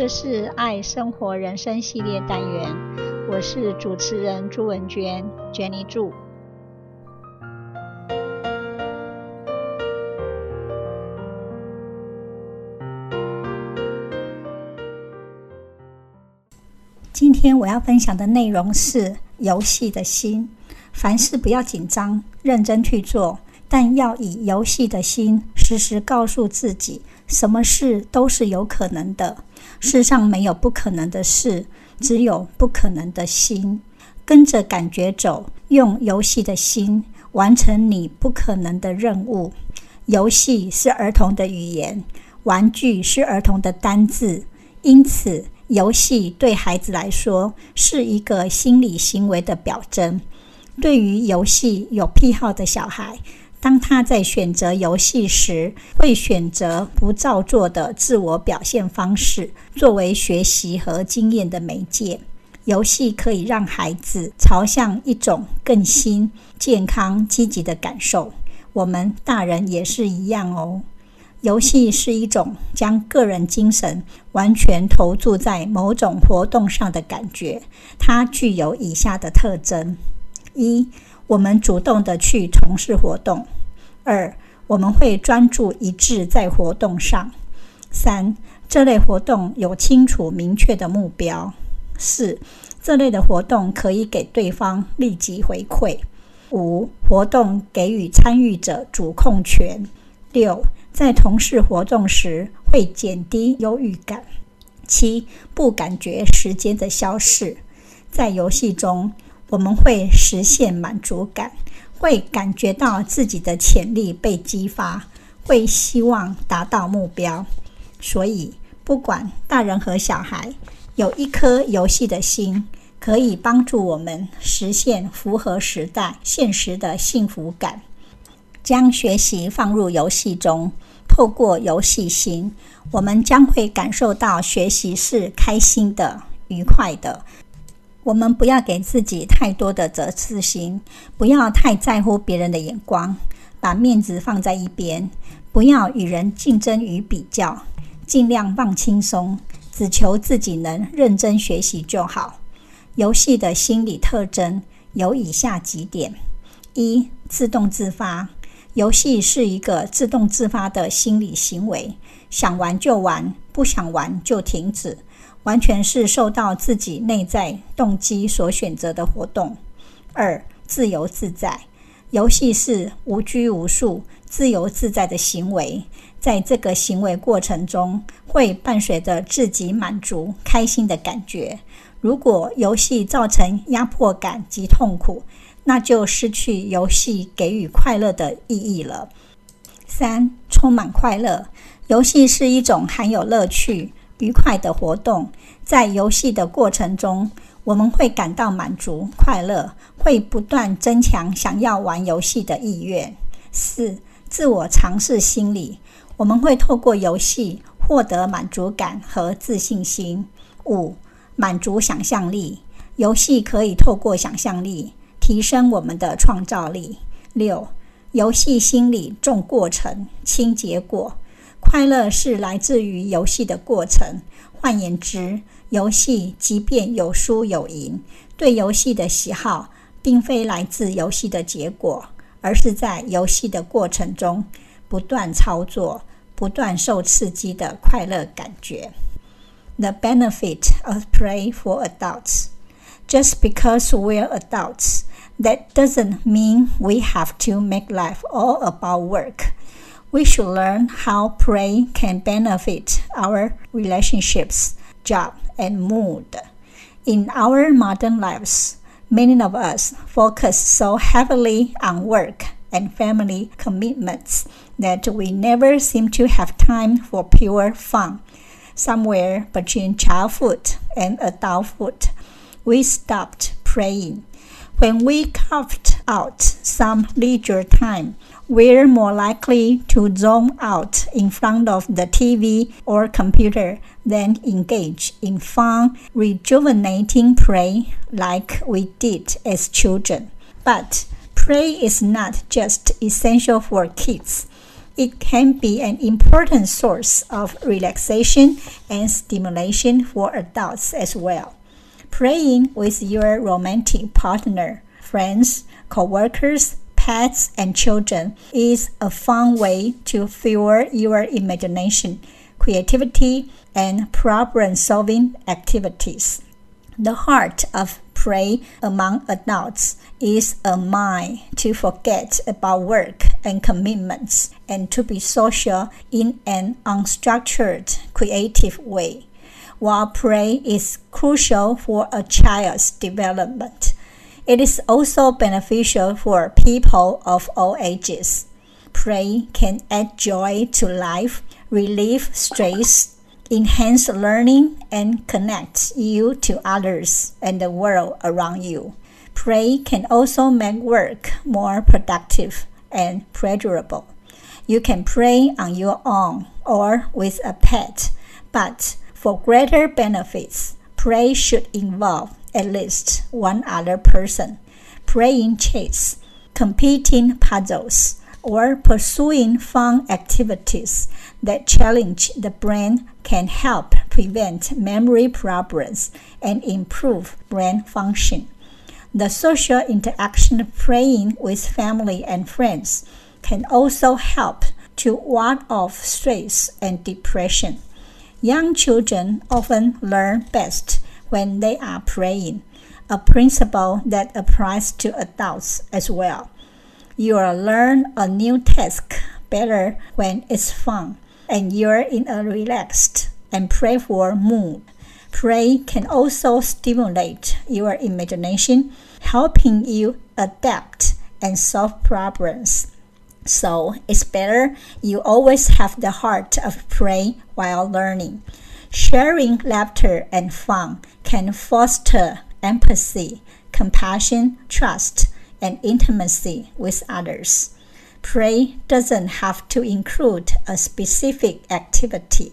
这是爱生活人生系列单元，我是主持人朱文娟，Jenny 祝。今天我要分享的内容是游戏的心。凡事不要紧张，认真去做，但要以游戏的心，时时告诉自己，什么事都是有可能的。世上没有不可能的事，只有不可能的心。跟着感觉走，用游戏的心完成你不可能的任务。游戏是儿童的语言，玩具是儿童的单字，因此，游戏对孩子来说是一个心理行为的表征。对于游戏有癖好的小孩，当他在选择游戏时，会选择不照做的自我表现方式作为学习和经验的媒介。游戏可以让孩子朝向一种更新、健康、积极的感受。我们大人也是一样哦。游戏是一种将个人精神完全投注在某种活动上的感觉。它具有以下的特征。一，我们主动的去从事活动；二，我们会专注一致在活动上；三，这类活动有清楚明确的目标；四，这类的活动可以给对方立即回馈；五，活动给予参与者主控权；六，在从事活动时会减低忧郁感；七，不感觉时间的消逝，在游戏中。我们会实现满足感，会感觉到自己的潜力被激发，会希望达到目标。所以，不管大人和小孩，有一颗游戏的心，可以帮助我们实现符合时代现实的幸福感。将学习放入游戏中，透过游戏心，我们将会感受到学习是开心的、愉快的。我们不要给自己太多的责任心，不要太在乎别人的眼光，把面子放在一边，不要与人竞争与比较，尽量放轻松，只求自己能认真学习就好。游戏的心理特征有以下几点：一、自动自发，游戏是一个自动自发的心理行为，想玩就玩，不想玩就停止。完全是受到自己内在动机所选择的活动。二、自由自在，游戏是无拘无束、自由自在的行为，在这个行为过程中会伴随着自己满足、开心的感觉。如果游戏造成压迫感及痛苦，那就失去游戏给予快乐的意义了。三、充满快乐，游戏是一种含有乐趣。愉快的活动，在游戏的过程中，我们会感到满足、快乐，会不断增强想要玩游戏的意愿。四、自我尝试心理，我们会透过游戏获得满足感和自信心。五、满足想象力，游戏可以透过想象力提升我们的创造力。六、游戏心理重过程轻结果。快乐是来自于游戏的过程。换言之，游戏即便有输有赢，对游戏的喜好并非来自游戏的结果，而是在游戏的过程中不断操作、不断受刺激的快乐感觉。The benefit of play for adults. Just because we're adults, that doesn't mean we have to make life all about work. We should learn how play can benefit our relationships, job, and mood. In our modern lives, many of us focus so heavily on work and family commitments that we never seem to have time for pure fun. Somewhere between childhood and adulthood, we stopped praying. When we carved out some leisure time, we're more likely to zone out in front of the TV or computer than engage in fun, rejuvenating play like we did as children. But play is not just essential for kids. it can be an important source of relaxation and stimulation for adults as well. Praying with your romantic partner, friends, co-workers, pets, and children is a fun way to fuel your imagination, creativity, and problem solving activities. The heart of pray among adults is a mind to forget about work and commitments and to be social in an unstructured, creative way. While pray is crucial for a child's development, it is also beneficial for people of all ages. Pray can add joy to life, relieve stress, enhance learning, and connect you to others and the world around you. Pray can also make work more productive and pleasurable. You can pray on your own or with a pet, but for greater benefits, pray should involve at least one other person. Playing chess, competing puzzles, or pursuing fun activities that challenge the brain can help prevent memory problems and improve brain function. The social interaction of playing with family and friends can also help to ward off stress and depression. Young children often learn best when they are praying, a principle that applies to adults as well. You'll learn a new task better when it's fun and you're in a relaxed and playful mood. Play can also stimulate your imagination, helping you adapt and solve problems. So it's better you always have the heart of play while learning. Sharing laughter and fun can foster empathy, compassion, trust, and intimacy with others. Play doesn't have to include a specific activity.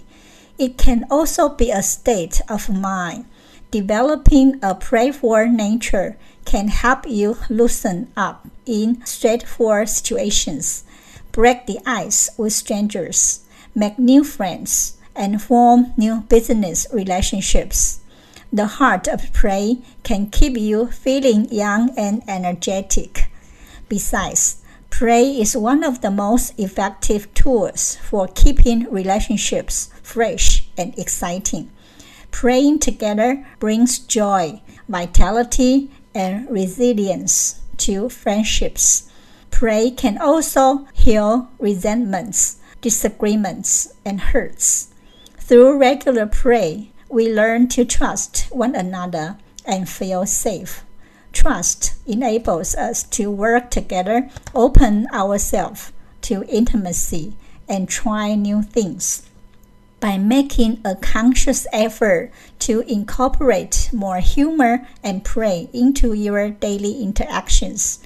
It can also be a state of mind. Developing a playful nature can help you loosen up in straightforward situations, break the ice with strangers, make new friends, and form new business relationships. The heart of play can keep you feeling young and energetic. Besides, Play is one of the most effective tools for keeping relationships fresh and exciting. Praying together brings joy, vitality, and resilience to friendships. Play can also heal resentments, disagreements, and hurts. Through regular play, we learn to trust one another and feel safe. Trust enables us to work together, open ourselves to intimacy, and try new things. By making a conscious effort to incorporate more humor and play into your daily interactions,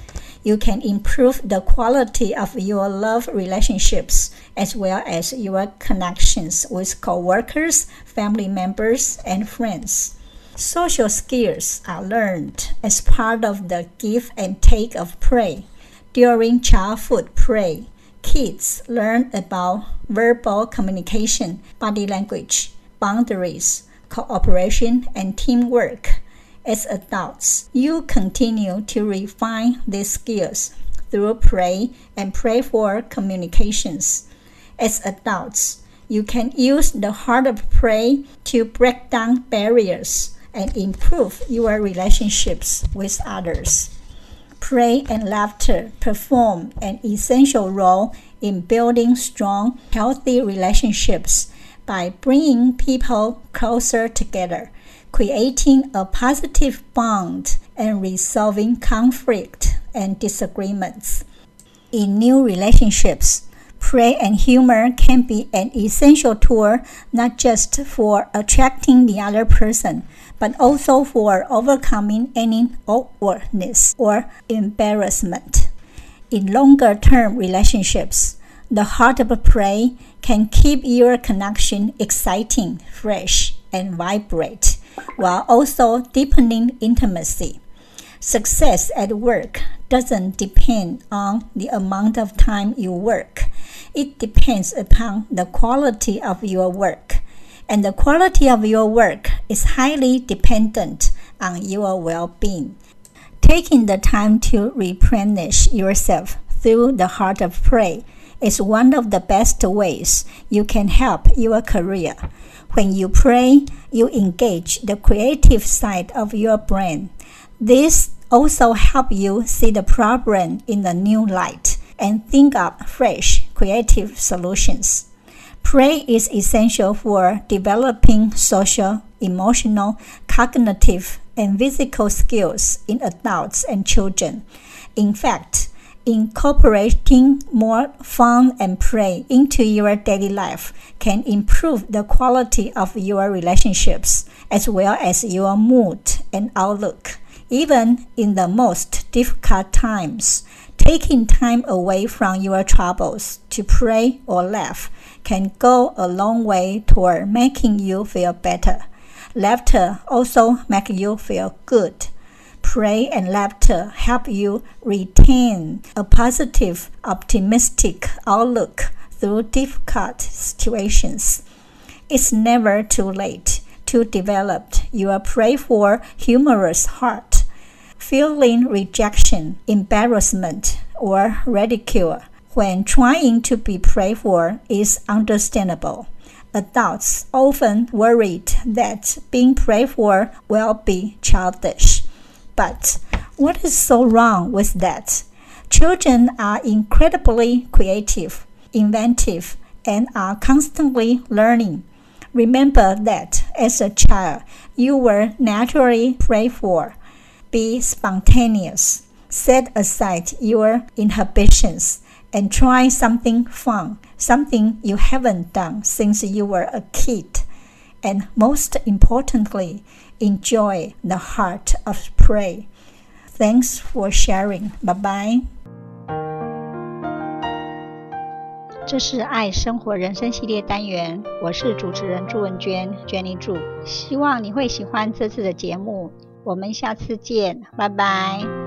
you can improve the quality of your love relationships as well as your connections with coworkers, family members, and friends. Social skills are learned as part of the give and take of play. During childhood play, kids learn about verbal communication, body language, boundaries, cooperation, and teamwork. As adults, you continue to refine these skills through play and playful communications. As adults, you can use the heart of play to break down barriers and improve your relationships with others. Play and laughter perform an essential role in building strong, healthy relationships by bringing people closer together, creating a positive bond, and resolving conflict and disagreements. In new relationships, Play and humor can be an essential tool not just for attracting the other person, but also for overcoming any awkwardness or embarrassment. In longer term relationships, the heart of play can keep your connection exciting, fresh, and vibrant, while also deepening intimacy. Success at work doesn't depend on the amount of time you work It depends upon the quality of your work, and the quality of your work is highly dependent on your well being. Taking the time to replenish yourself through the heart of prayer is one of the best ways you can help your career. When you pray, you engage the creative side of your brain. This also help you see the problem in a new light and think up fresh creative solutions. Play is essential for developing social, emotional, cognitive, and physical skills in adults and children. In fact, incorporating more fun and play into your daily life can improve the quality of your relationships as well as your mood and outlook. Even in the most difficult times, taking time away from your troubles to pray or laugh can go a long way toward making you feel better. Laughter also makes you feel good. Pray and laughter help you retain a positive, optimistic outlook through difficult situations. It's never too late to develop your playful, humorous heart. Feeling rejection, embarrassment, or ridicule when trying to be playful is understandable. Adults often worried that being playful will be childish. But what is so wrong with that? Children are incredibly creative, inventive, and are constantly learning. Remember that as a child, you were naturally playful. Be spontaneous. Set aside your inhibitions and try something fun, something you haven't done since you were a kid. And most importantly, enjoy the heart of pray. Thanks for sharing. Bye bye. 这是爱生活人生系列单元，我是主持人朱文娟，Jenny 祝，希望你会喜欢这次的节目，我们下次见，拜拜。